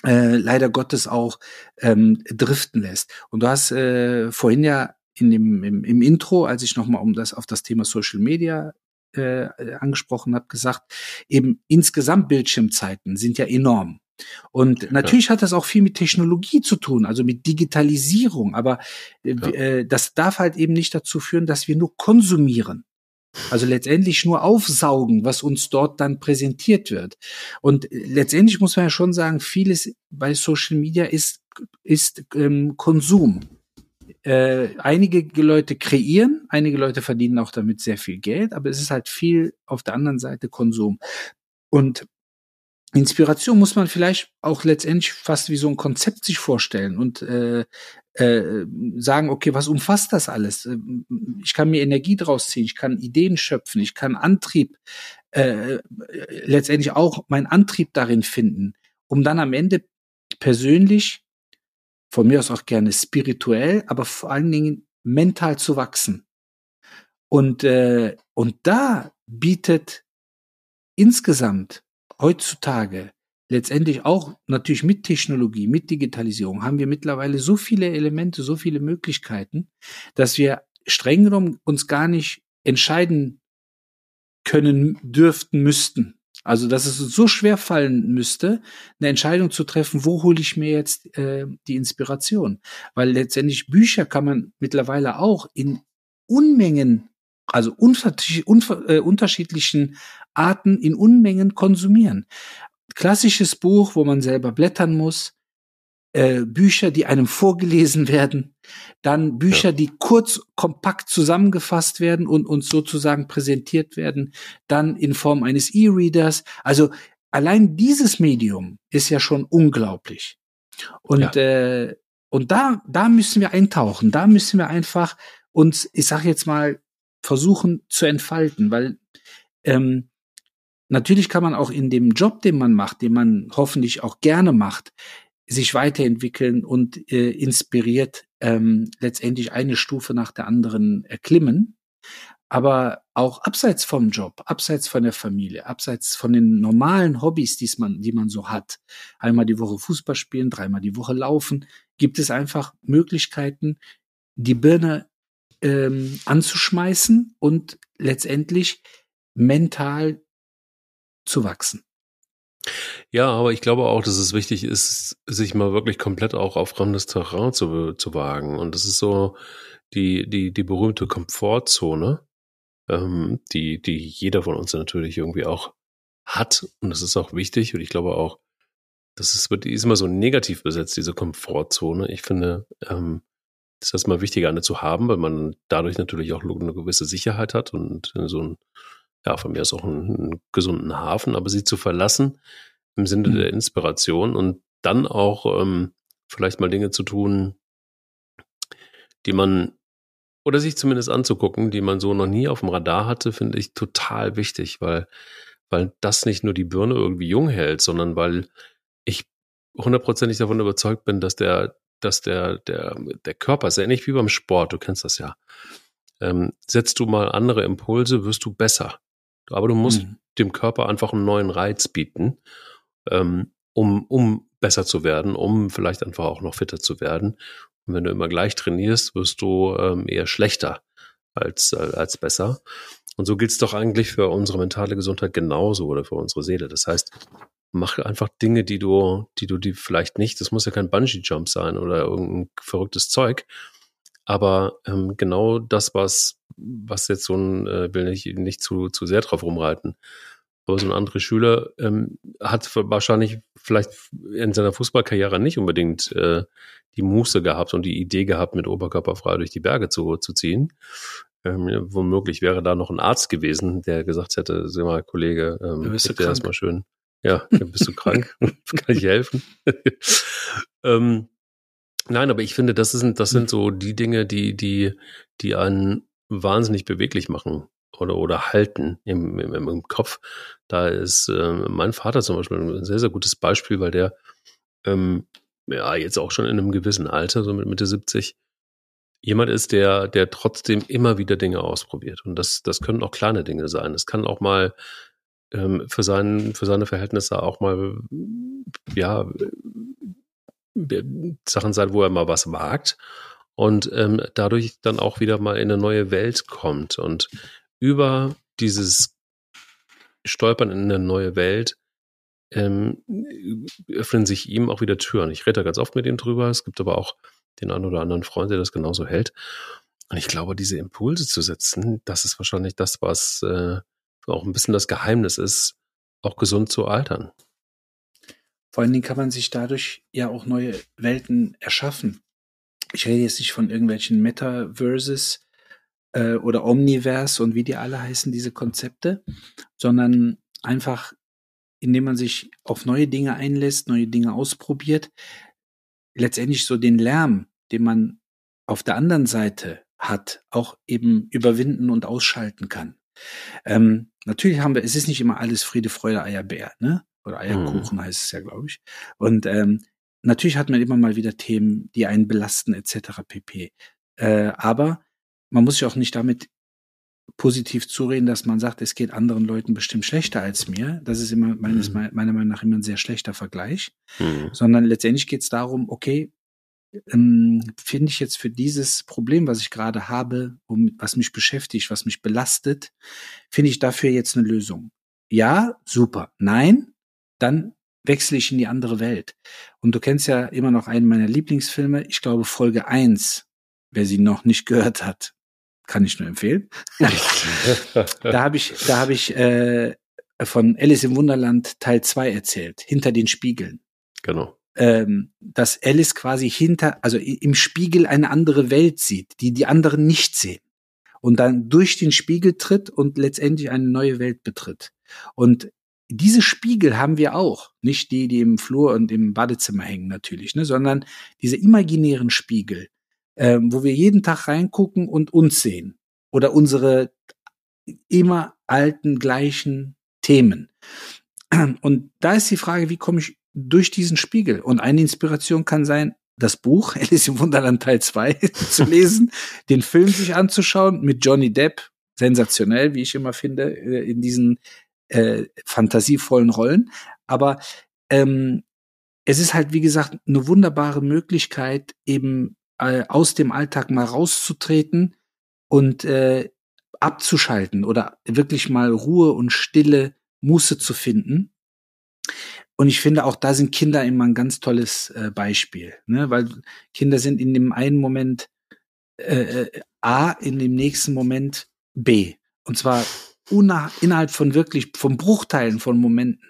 äh, leider Gottes auch ähm, driften lässt. Und du hast äh, vorhin ja in dem, im, im Intro, als ich nochmal um das auf das Thema Social Media äh, angesprochen habe, gesagt, eben insgesamt Bildschirmzeiten sind ja enorm. Und natürlich ja. hat das auch viel mit Technologie zu tun, also mit Digitalisierung, aber äh, ja. äh, das darf halt eben nicht dazu führen, dass wir nur konsumieren. Also letztendlich nur aufsaugen, was uns dort dann präsentiert wird. Und letztendlich muss man ja schon sagen, vieles bei Social Media ist, ist ähm, Konsum äh, einige Leute kreieren, einige Leute verdienen auch damit sehr viel Geld, aber es ist halt viel auf der anderen Seite Konsum. Und Inspiration muss man vielleicht auch letztendlich fast wie so ein Konzept sich vorstellen und äh, äh, sagen, okay, was umfasst das alles? Ich kann mir Energie draus ziehen, ich kann Ideen schöpfen, ich kann Antrieb, äh, letztendlich auch meinen Antrieb darin finden, um dann am Ende persönlich, von mir aus auch gerne spirituell, aber vor allen Dingen mental zu wachsen. Und, äh, und da bietet insgesamt heutzutage letztendlich auch natürlich mit Technologie, mit Digitalisierung haben wir mittlerweile so viele Elemente, so viele Möglichkeiten, dass wir streng genommen uns gar nicht entscheiden können dürften, müssten. Also, dass es uns so schwer fallen müsste, eine Entscheidung zu treffen, wo hole ich mir jetzt äh, die Inspiration? Weil letztendlich Bücher kann man mittlerweile auch in Unmengen, also unver unver äh, unterschiedlichen Arten in Unmengen konsumieren. Klassisches Buch, wo man selber blättern muss, äh, Bücher, die einem vorgelesen werden, dann Bücher, ja. die kurz, kompakt zusammengefasst werden und uns sozusagen präsentiert werden, dann in Form eines E-Readers. Also allein dieses Medium ist ja schon unglaublich. Und ja. äh, und da da müssen wir eintauchen. Da müssen wir einfach uns, ich sag jetzt mal, versuchen zu entfalten, weil ähm, natürlich kann man auch in dem Job, den man macht, den man hoffentlich auch gerne macht, sich weiterentwickeln und äh, inspiriert ähm, letztendlich eine Stufe nach der anderen erklimmen. Aber auch abseits vom Job, abseits von der Familie, abseits von den normalen Hobbys, die man, die man so hat, einmal die Woche Fußball spielen, dreimal die Woche laufen, gibt es einfach Möglichkeiten, die Birne ähm, anzuschmeißen und letztendlich mental zu wachsen. Ja, aber ich glaube auch, dass es wichtig ist, sich mal wirklich komplett auch auf fremdes Terrain zu, zu wagen. Und das ist so die, die, die berühmte Komfortzone, ähm, die, die jeder von uns natürlich irgendwie auch hat. Und das ist auch wichtig. Und ich glaube auch, das ist, die ist immer so negativ besetzt, diese Komfortzone. Ich finde, ähm, ist erstmal wichtiger, eine zu haben, weil man dadurch natürlich auch eine gewisse Sicherheit hat und so ein ja, von mir ist auch einen, einen gesunden Hafen, aber sie zu verlassen im Sinne mhm. der Inspiration und dann auch ähm, vielleicht mal Dinge zu tun, die man oder sich zumindest anzugucken, die man so noch nie auf dem Radar hatte, finde ich total wichtig, weil, weil das nicht nur die Birne irgendwie jung hält, sondern weil ich hundertprozentig davon überzeugt bin, dass der, dass der, der, der Körper ist ähnlich wie beim Sport, du kennst das ja. Ähm, setzt du mal andere Impulse, wirst du besser. Aber du musst mhm. dem Körper einfach einen neuen Reiz bieten, ähm, um, um besser zu werden, um vielleicht einfach auch noch fitter zu werden. Und wenn du immer gleich trainierst, wirst du ähm, eher schlechter als, äh, als besser. Und so gilt es doch eigentlich für unsere mentale Gesundheit genauso oder für unsere Seele. Das heißt, mach einfach Dinge, die du, die du die vielleicht nicht, das muss ja kein Bungee-Jump sein oder irgendein verrücktes Zeug, aber ähm, genau das, was, was jetzt so ein, äh, will ich nicht zu, zu sehr drauf rumreiten, aber so ein anderer Schüler ähm, hat wahrscheinlich vielleicht in seiner Fußballkarriere nicht unbedingt äh, die Muße gehabt und die Idee gehabt, mit Oberkörper frei durch die Berge zu, zu ziehen. Ähm, womöglich wäre da noch ein Arzt gewesen, der gesagt hätte, sag mal, Kollege, ähm, bist du erstmal schön. Ja, bist du krank? Kann ich helfen? ähm, Nein, aber ich finde, das sind, das sind so die Dinge, die, die, die einen wahnsinnig beweglich machen oder, oder halten im, im, im Kopf. Da ist äh, mein Vater zum Beispiel ein sehr, sehr gutes Beispiel, weil der ähm, ja jetzt auch schon in einem gewissen Alter, so mit Mitte 70, jemand ist, der, der trotzdem immer wieder Dinge ausprobiert. Und das, das können auch kleine Dinge sein. Es kann auch mal ähm, für, seinen, für seine Verhältnisse auch mal ja Sachen sein, wo er mal was wagt und ähm, dadurch dann auch wieder mal in eine neue Welt kommt. Und über dieses Stolpern in eine neue Welt ähm, öffnen sich ihm auch wieder Türen. Ich rede da ganz oft mit ihm drüber. Es gibt aber auch den einen oder anderen Freund, der das genauso hält. Und ich glaube, diese Impulse zu setzen, das ist wahrscheinlich das, was äh, auch ein bisschen das Geheimnis ist, auch gesund zu altern. Vor allen Dingen kann man sich dadurch ja auch neue Welten erschaffen. Ich rede jetzt nicht von irgendwelchen Metaverses äh, oder Omniverse und wie die alle heißen, diese Konzepte, sondern einfach, indem man sich auf neue Dinge einlässt, neue Dinge ausprobiert, letztendlich so den Lärm, den man auf der anderen Seite hat, auch eben überwinden und ausschalten kann. Ähm, natürlich haben wir, es ist nicht immer alles Friede, Freude, Eierbär, ne? Oder Eierkuchen mhm. heißt es ja, glaube ich. Und ähm, natürlich hat man immer mal wieder Themen, die einen belasten, etc. pp. Äh, aber man muss sich auch nicht damit positiv zureden, dass man sagt, es geht anderen Leuten bestimmt schlechter als mir. Das ist immer meines, mhm. meiner Meinung nach immer ein sehr schlechter Vergleich. Mhm. Sondern letztendlich geht es darum, okay, ähm, finde ich jetzt für dieses Problem, was ich gerade habe, um, was mich beschäftigt, was mich belastet, finde ich dafür jetzt eine Lösung. Ja, super. Nein, dann wechsle ich in die andere Welt. Und du kennst ja immer noch einen meiner Lieblingsfilme, ich glaube Folge eins, wer sie noch nicht gehört hat, kann ich nur empfehlen. da habe ich, da habe ich äh, von Alice im Wunderland Teil zwei erzählt, hinter den Spiegeln. Genau ähm, dass Alice quasi hinter, also im Spiegel eine andere Welt sieht, die die anderen nicht sehen. Und dann durch den Spiegel tritt und letztendlich eine neue Welt betritt. Und diese Spiegel haben wir auch. Nicht die, die im Flur und im Badezimmer hängen natürlich, ne, sondern diese imaginären Spiegel, ähm, wo wir jeden Tag reingucken und uns sehen. Oder unsere immer alten, gleichen Themen. Und da ist die Frage, wie komme ich durch diesen Spiegel. Und eine Inspiration kann sein, das Buch Alice im Wunderland Teil 2 zu lesen, den Film sich anzuschauen mit Johnny Depp, sensationell, wie ich immer finde, äh, in diesen äh, fantasievollen Rollen. Aber ähm, es ist halt, wie gesagt, eine wunderbare Möglichkeit, eben äh, aus dem Alltag mal rauszutreten und äh, abzuschalten oder wirklich mal Ruhe und Stille, Muße zu finden und ich finde, auch da sind Kinder immer ein ganz tolles äh, Beispiel, ne? weil Kinder sind in dem einen Moment äh, äh A, in dem nächsten Moment B. Und zwar innerhalb von wirklich, von Bruchteilen von Momenten.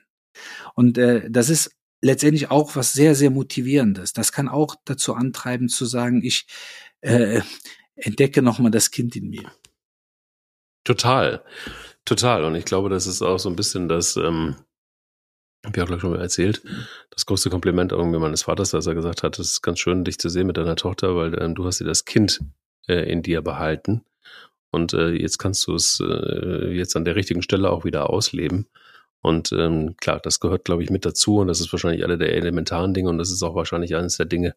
Und äh, das ist letztendlich auch was sehr, sehr motivierendes. Das kann auch dazu antreiben zu sagen, ich äh, entdecke nochmal das Kind in mir. Total, total. Und ich glaube, das ist auch so ein bisschen das, ähm, hab ich auch gleich schon mal erzählt, das größte Kompliment irgendwie meines Vaters, dass er gesagt hat, es ist ganz schön, dich zu sehen mit deiner Tochter, weil ähm, du hast dir das Kind äh, in dir behalten. Und äh, jetzt kannst du es äh, jetzt an der richtigen Stelle auch wieder ausleben. Und ähm, klar, das gehört, glaube ich, mit dazu. Und das ist wahrscheinlich alle der elementaren Dinge. Und das ist auch wahrscheinlich eines der Dinge,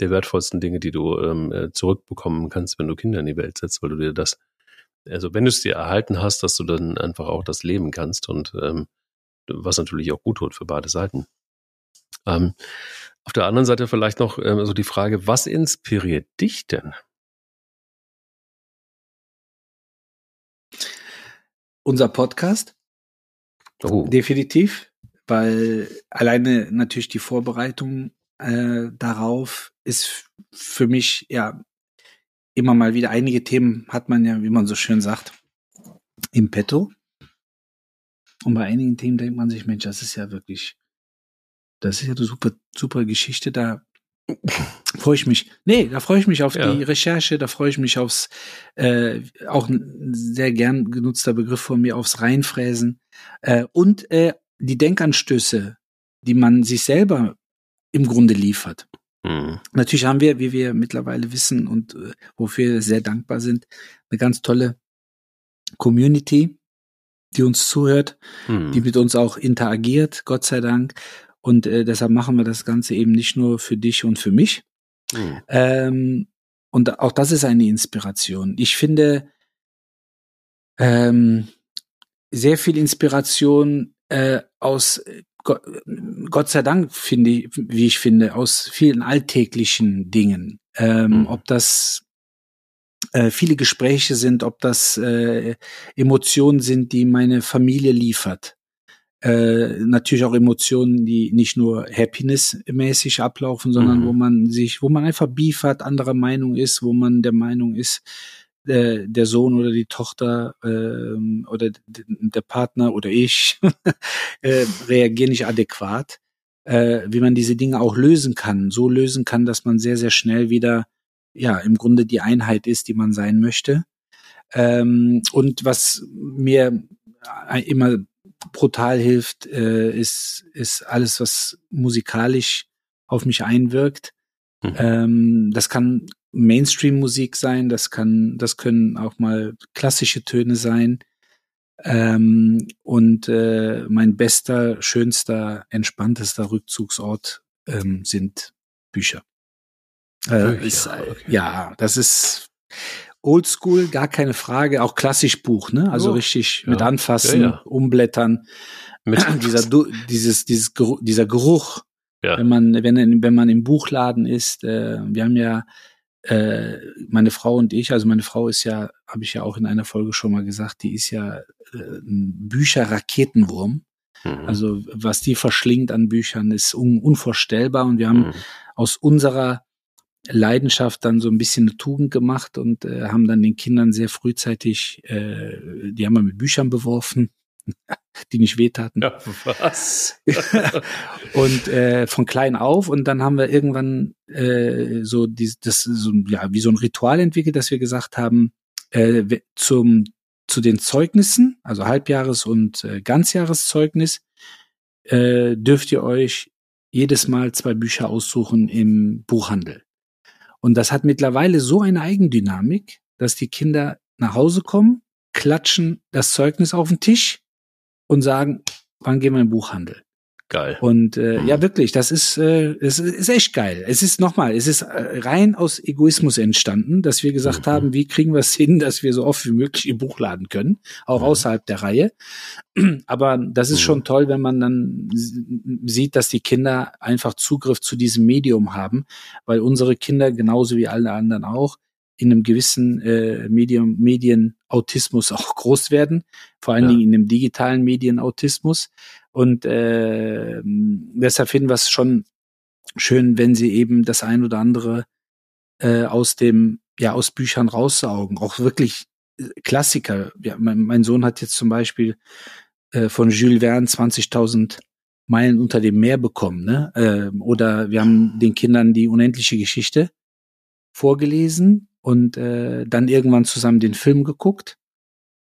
der wertvollsten Dinge, die du ähm, äh, zurückbekommen kannst, wenn du Kinder in die Welt setzt, weil du dir das, also wenn du es dir erhalten hast, dass du dann einfach auch das leben kannst. Und ähm, was natürlich auch gut tut für beide Seiten. Ähm, auf der anderen Seite vielleicht noch ähm, so die Frage, was inspiriert dich denn? Unser Podcast. Oh. Definitiv, weil alleine natürlich die Vorbereitung äh, darauf ist für mich ja immer mal wieder einige Themen hat man ja, wie man so schön sagt, im Petto. Und bei einigen Themen denkt man sich, Mensch, das ist ja wirklich, das ist ja eine super, super Geschichte, da freue ich mich. Nee, da freue ich mich auf ja. die Recherche, da freue ich mich aufs, äh, auch ein sehr gern genutzter Begriff von mir, aufs Reinfräsen. Äh, und äh, die Denkanstöße, die man sich selber im Grunde liefert. Mhm. Natürlich haben wir, wie wir mittlerweile wissen und äh, wofür wir sehr dankbar sind, eine ganz tolle Community, die uns zuhört, hm. die mit uns auch interagiert, Gott sei Dank. Und äh, deshalb machen wir das Ganze eben nicht nur für dich und für mich. Hm. Ähm, und auch das ist eine Inspiration. Ich finde ähm, sehr viel Inspiration äh, aus Gott, Gott sei Dank finde ich, wie ich finde, aus vielen alltäglichen Dingen. Ähm, hm. Ob das äh, viele Gespräche sind, ob das äh, Emotionen sind, die meine Familie liefert. Äh, natürlich auch Emotionen, die nicht nur Happiness-mäßig ablaufen, sondern mhm. wo man sich, wo man einfach Beef hat, anderer Meinung ist, wo man der Meinung ist, äh, der Sohn oder die Tochter äh, oder der Partner oder ich äh, reagieren nicht adäquat, äh, wie man diese Dinge auch lösen kann, so lösen kann, dass man sehr, sehr schnell wieder ja im Grunde die Einheit ist, die man sein möchte. Ähm, und was mir immer brutal hilft, äh, ist, ist alles, was musikalisch auf mich einwirkt. Mhm. Ähm, das kann Mainstream-Musik sein, das kann, das können auch mal klassische Töne sein. Ähm, und äh, mein bester, schönster, entspanntester Rückzugsort ähm, sind Bücher. Äh, ist, okay. Ja, das ist Oldschool, gar keine Frage, auch klassisch Buch, ne? Also oh, richtig ja. mit anfassen, ja, ja. umblättern. Mit dieser, dieses, dieses, dieser Geruch, wenn man, wenn, wenn man im Buchladen ist, äh, wir haben ja äh, meine Frau und ich, also meine Frau ist ja, habe ich ja auch in einer Folge schon mal gesagt, die ist ja äh, ein Bücher-Raketenwurm. Mhm. Also was die verschlingt an Büchern ist un unvorstellbar und wir haben mhm. aus unserer Leidenschaft dann so ein bisschen eine Tugend gemacht und äh, haben dann den Kindern sehr frühzeitig, äh, die haben wir mit Büchern beworfen, die nicht wehtaten. Ja, was? und äh, von klein auf und dann haben wir irgendwann äh, so die, das so ja wie so ein Ritual entwickelt, dass wir gesagt haben äh, zum zu den Zeugnissen, also Halbjahres- und äh, Ganzjahreszeugnis, äh, dürft ihr euch jedes Mal zwei Bücher aussuchen im Buchhandel. Und das hat mittlerweile so eine Eigendynamik, dass die Kinder nach Hause kommen, klatschen das Zeugnis auf den Tisch und sagen, wann gehen wir in den Buchhandel? Geil. Und äh, mhm. ja, wirklich, das ist, äh, es ist echt geil. Es ist nochmal, es ist äh, rein aus Egoismus entstanden, dass wir gesagt mhm. haben, wie kriegen wir es hin, dass wir so oft wie möglich im Buch laden können, auch mhm. außerhalb der Reihe. Aber das ist schon mhm. toll, wenn man dann sieht, dass die Kinder einfach Zugriff zu diesem Medium haben, weil unsere Kinder genauso wie alle anderen auch in einem gewissen äh, Medium, Medienautismus auch groß werden, vor allen ja. Dingen in dem digitalen Medienautismus. Und äh, deshalb finden wir es schon schön, wenn sie eben das ein oder andere äh, aus dem, ja, aus Büchern raussaugen. Auch wirklich äh, Klassiker. Ja, mein, mein Sohn hat jetzt zum Beispiel äh, von Jules Verne 20.000 Meilen unter dem Meer bekommen, ne? Äh, oder wir haben den Kindern die unendliche Geschichte vorgelesen und äh, dann irgendwann zusammen den Film geguckt.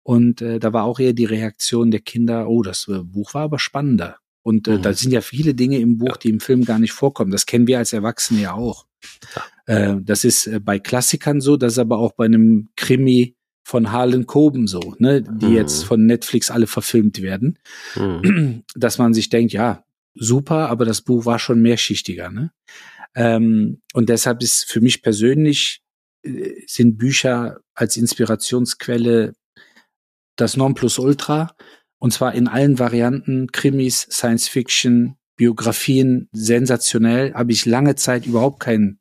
Und äh, da war auch eher die Reaktion der Kinder, oh, das äh, Buch war aber spannender. Und äh, mhm. da sind ja viele Dinge im Buch, ja. die im Film gar nicht vorkommen. Das kennen wir als Erwachsene ja auch. Ja. Äh, das ist äh, bei Klassikern so, das ist aber auch bei einem Krimi von Harlan Coben so, ne, die mhm. jetzt von Netflix alle verfilmt werden, mhm. dass man sich denkt, ja, super, aber das Buch war schon mehrschichtiger, ne? Ähm, und deshalb ist für mich persönlich sind Bücher als Inspirationsquelle das Nonplusultra. Und zwar in allen Varianten, Krimis, Science Fiction, Biografien, sensationell. Habe ich lange Zeit überhaupt keinen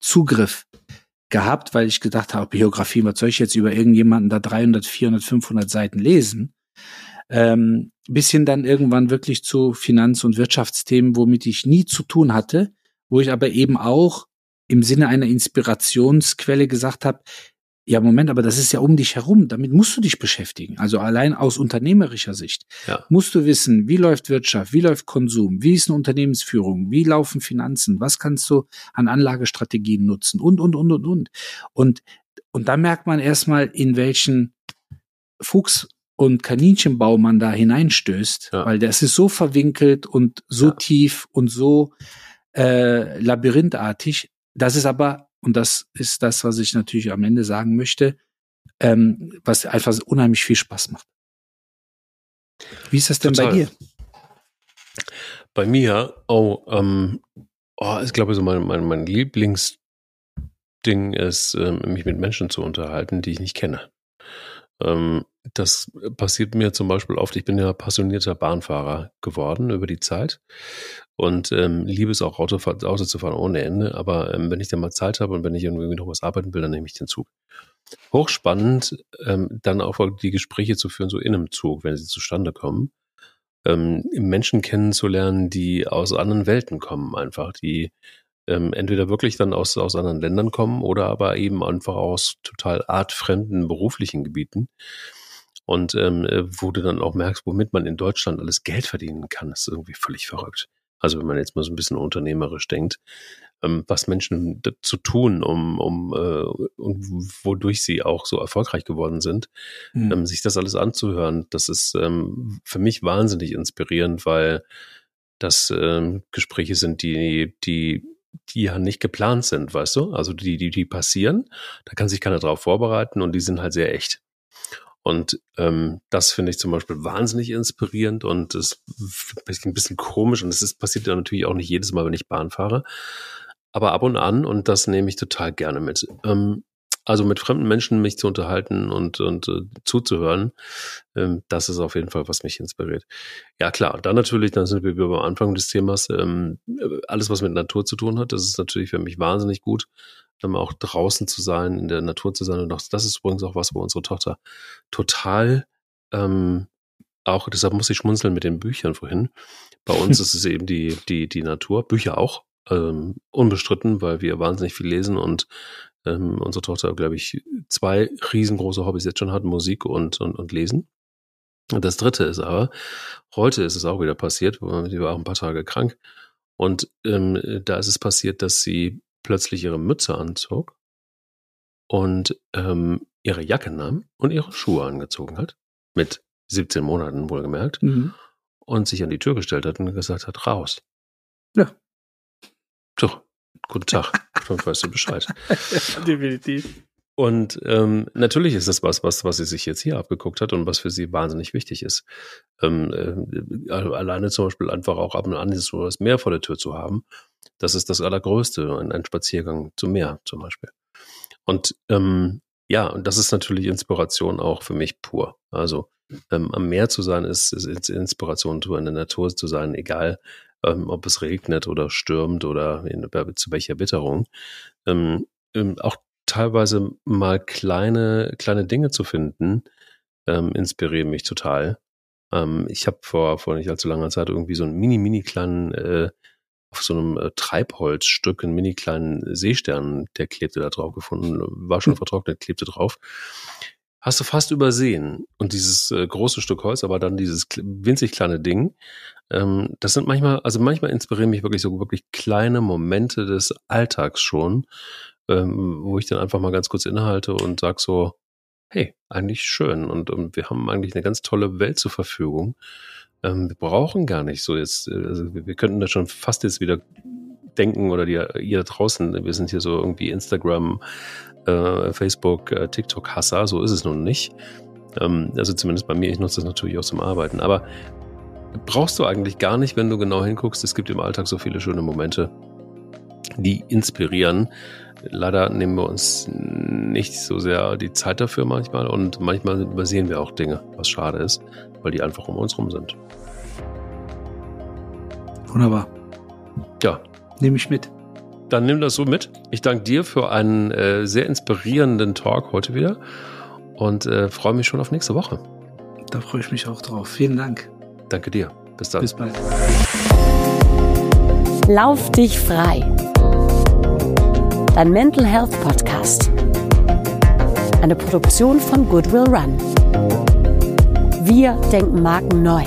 Zugriff gehabt, weil ich gedacht habe, Biografien, was soll ich jetzt über irgendjemanden da 300, 400, 500 Seiten lesen? Ähm, bis hin dann irgendwann wirklich zu Finanz- und Wirtschaftsthemen, womit ich nie zu tun hatte, wo ich aber eben auch im Sinne einer Inspirationsquelle gesagt habe, ja, Moment, aber das ist ja um dich herum. Damit musst du dich beschäftigen. Also allein aus unternehmerischer Sicht ja. musst du wissen, wie läuft Wirtschaft, wie läuft Konsum, wie ist eine Unternehmensführung, wie laufen Finanzen, was kannst du an Anlagestrategien nutzen und, und, und, und, und. Und, und da merkt man erstmal, in welchen Fuchs und Kaninchenbau man da hineinstößt, ja. weil das ist so verwinkelt und so ja. tief und so äh, labyrinthartig. Das ist aber und das ist das, was ich natürlich am Ende sagen möchte, ähm, was einfach unheimlich viel Spaß macht. Wie ist das denn Total. bei dir? Bei mir, oh, ähm, oh, ich glaube, so mein, mein, mein Lieblingsding ist, ähm, mich mit Menschen zu unterhalten, die ich nicht kenne. Ähm, das passiert mir zum Beispiel oft. Ich bin ja passionierter Bahnfahrer geworden über die Zeit und ähm, liebe es auch Auto, Auto zu fahren ohne Ende. Aber ähm, wenn ich dann mal Zeit habe und wenn ich irgendwie noch was arbeiten will, dann nehme ich den Zug. Hochspannend, ähm, dann auch die Gespräche zu führen, so in einem Zug, wenn sie zustande kommen. Ähm, Menschen kennenzulernen, die aus anderen Welten kommen, einfach, die ähm, entweder wirklich dann aus, aus anderen Ländern kommen oder aber eben einfach aus total artfremden beruflichen Gebieten. Und ähm, äh, wo du dann auch merkst, womit man in Deutschland alles Geld verdienen kann, ist irgendwie völlig verrückt. Also wenn man jetzt mal so ein bisschen unternehmerisch denkt, ähm, was Menschen zu tun, um, um äh, und wodurch sie auch so erfolgreich geworden sind, mhm. ähm, sich das alles anzuhören, das ist ähm, für mich wahnsinnig inspirierend, weil das ähm, Gespräche sind, die, die die ja nicht geplant sind, weißt du? Also die, die, die passieren, da kann sich keiner drauf vorbereiten und die sind halt sehr echt. Und ähm, das finde ich zum Beispiel wahnsinnig inspirierend und ist ein bisschen komisch und es ist passiert ja natürlich auch nicht jedes Mal, wenn ich Bahn fahre aber ab und an und das nehme ich total gerne mit. Ähm, also mit fremden Menschen mich zu unterhalten und, und äh, zuzuhören, ähm, das ist auf jeden Fall, was mich inspiriert. Ja klar, dann natürlich, dann sind wir wieder am Anfang des Themas, ähm, alles was mit Natur zu tun hat, das ist natürlich für mich wahnsinnig gut, ähm, auch draußen zu sein, in der Natur zu sein und auch, das ist übrigens auch was, wo unsere Tochter total ähm, auch, deshalb muss ich schmunzeln mit den Büchern vorhin. Bei uns ist es eben die, die, die Natur, Bücher auch, ähm, unbestritten, weil wir wahnsinnig viel lesen und ähm, unsere Tochter, glaube ich, zwei riesengroße Hobbys jetzt schon hat, Musik und, und, und Lesen. Und das dritte ist aber, heute ist es auch wieder passiert, sie war auch ein paar Tage krank. Und ähm, da ist es passiert, dass sie plötzlich ihre Mütze anzog und ähm, ihre Jacke nahm und ihre Schuhe angezogen hat. Mit 17 Monaten wohlgemerkt. Mhm. Und sich an die Tür gestellt hat und gesagt hat, raus. Ja. Doch, guten Tag. Dann weißt du Bescheid. Definitiv. Und ähm, natürlich ist das was, was, was sie sich jetzt hier abgeguckt hat und was für sie wahnsinnig wichtig ist. Ähm, äh, alleine zum Beispiel einfach auch ab und an so das Meer vor der Tür zu haben, das ist das Allergrößte. Ein, ein Spaziergang zum Meer zum Beispiel. Und ähm, ja, und das ist natürlich Inspiration auch für mich pur. Also ähm, am Meer zu sein ist, ist Inspiration, in der Natur zu sein, egal ähm, ob es regnet oder stürmt oder in, zu welcher Witterung. Ähm, ähm, auch teilweise mal kleine, kleine Dinge zu finden, ähm, inspirieren mich total. Ähm, ich habe vor, vor nicht allzu langer Zeit irgendwie so einen mini, mini kleinen, äh, auf so einem äh, Treibholzstück, einen mini kleinen Seestern, der klebte da drauf gefunden, war schon hm. vertrocknet, klebte drauf hast du fast übersehen. Und dieses äh, große Stück Holz, aber dann dieses winzig kleine Ding, ähm, das sind manchmal, also manchmal inspirieren mich wirklich so wirklich kleine Momente des Alltags schon, ähm, wo ich dann einfach mal ganz kurz innehalte und sag so, hey, eigentlich schön und, und wir haben eigentlich eine ganz tolle Welt zur Verfügung. Ähm, wir brauchen gar nicht so jetzt, äh, also wir, könnten da schon fast jetzt wieder denken oder die, ihr da draußen, wir sind hier so irgendwie Instagram, äh, Facebook, äh, TikTok-Hasser, so ist es nun nicht. Ähm, also zumindest bei mir, ich nutze das natürlich auch zum Arbeiten. Aber brauchst du eigentlich gar nicht, wenn du genau hinguckst. Es gibt im Alltag so viele schöne Momente, die inspirieren. Leider nehmen wir uns nicht so sehr die Zeit dafür manchmal und manchmal übersehen wir auch Dinge, was schade ist, weil die einfach um uns rum sind. Wunderbar. Ja. Nehme ich mit. Dann nimm das so mit. Ich danke dir für einen äh, sehr inspirierenden Talk heute wieder und äh, freue mich schon auf nächste Woche. Da freue ich mich auch drauf. Vielen Dank. Danke dir. Bis dann. Bis bald. Lauf dich frei. Dein Mental Health Podcast. Eine Produktion von Goodwill Run. Wir denken Marken neu.